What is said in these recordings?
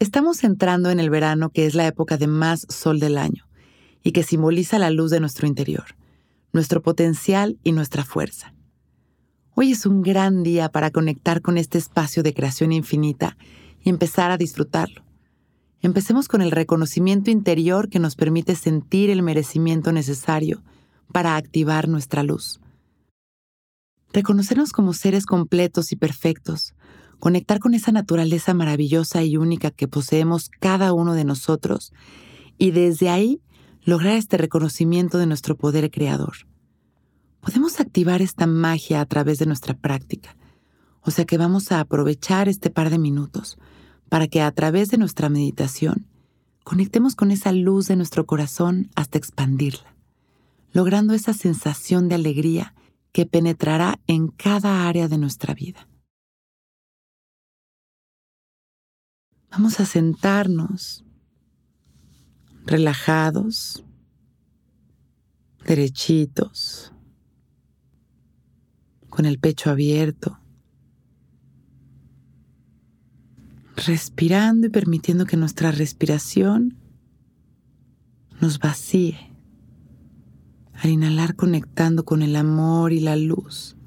Estamos entrando en el verano, que es la época de más sol del año y que simboliza la luz de nuestro interior, nuestro potencial y nuestra fuerza. Hoy es un gran día para conectar con este espacio de creación infinita y empezar a disfrutarlo. Empecemos con el reconocimiento interior que nos permite sentir el merecimiento necesario para activar nuestra luz. Reconocernos como seres completos y perfectos, conectar con esa naturaleza maravillosa y única que poseemos cada uno de nosotros y desde ahí lograr este reconocimiento de nuestro poder creador. Podemos activar esta magia a través de nuestra práctica, o sea que vamos a aprovechar este par de minutos para que a través de nuestra meditación conectemos con esa luz de nuestro corazón hasta expandirla, logrando esa sensación de alegría que penetrará en cada área de nuestra vida. Vamos a sentarnos relajados, derechitos, con el pecho abierto, respirando y permitiendo que nuestra respiración nos vacíe. Al inhalar conectando con el amor y la luz.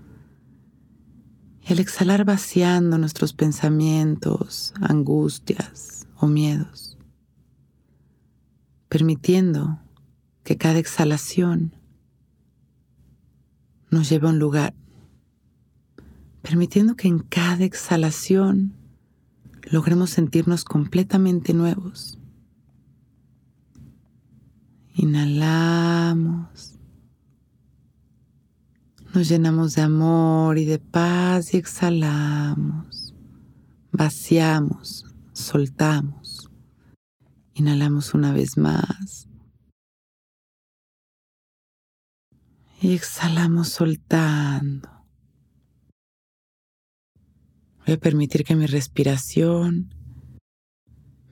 Al exhalar vaciando nuestros pensamientos, angustias o miedos permitiendo que cada exhalación nos lleve a un lugar, permitiendo que en cada exhalación logremos sentirnos completamente nuevos. Inhalamos, nos llenamos de amor y de paz y exhalamos, vaciamos, soltamos. Inhalamos una vez más. Y exhalamos soltando. Voy a permitir que mi respiración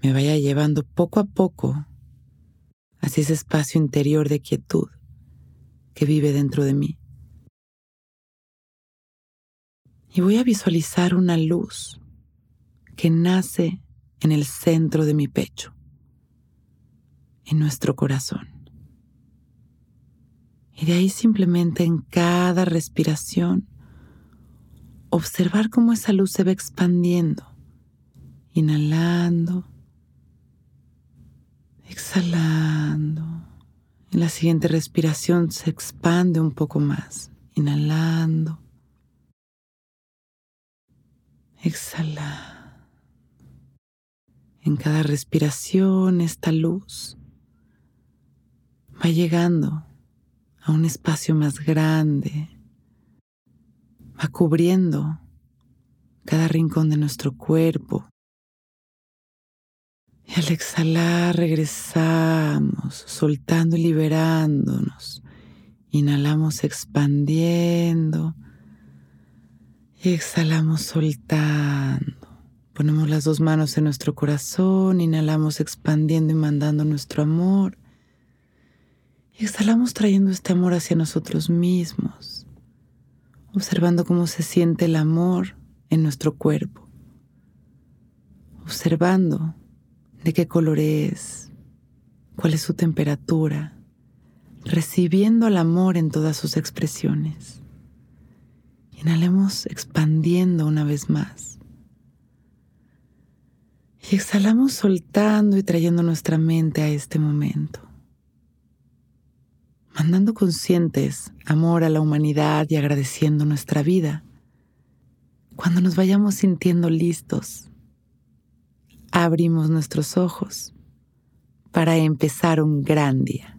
me vaya llevando poco a poco hacia ese espacio interior de quietud que vive dentro de mí. Y voy a visualizar una luz que nace en el centro de mi pecho en nuestro corazón. Y de ahí simplemente en cada respiración, observar cómo esa luz se va expandiendo, inhalando, exhalando. En la siguiente respiración se expande un poco más, inhalando, exhalando. En cada respiración esta luz va llegando a un espacio más grande, va cubriendo cada rincón de nuestro cuerpo. Y al exhalar regresamos, soltando y liberándonos. Inhalamos expandiendo y exhalamos soltando. Ponemos las dos manos en nuestro corazón, inhalamos expandiendo y mandando nuestro amor. Exhalamos trayendo este amor hacia nosotros mismos, observando cómo se siente el amor en nuestro cuerpo, observando de qué color es, cuál es su temperatura, recibiendo el amor en todas sus expresiones. Inhalemos expandiendo una vez más. Y exhalamos soltando y trayendo nuestra mente a este momento mandando conscientes amor a la humanidad y agradeciendo nuestra vida. Cuando nos vayamos sintiendo listos, abrimos nuestros ojos para empezar un gran día.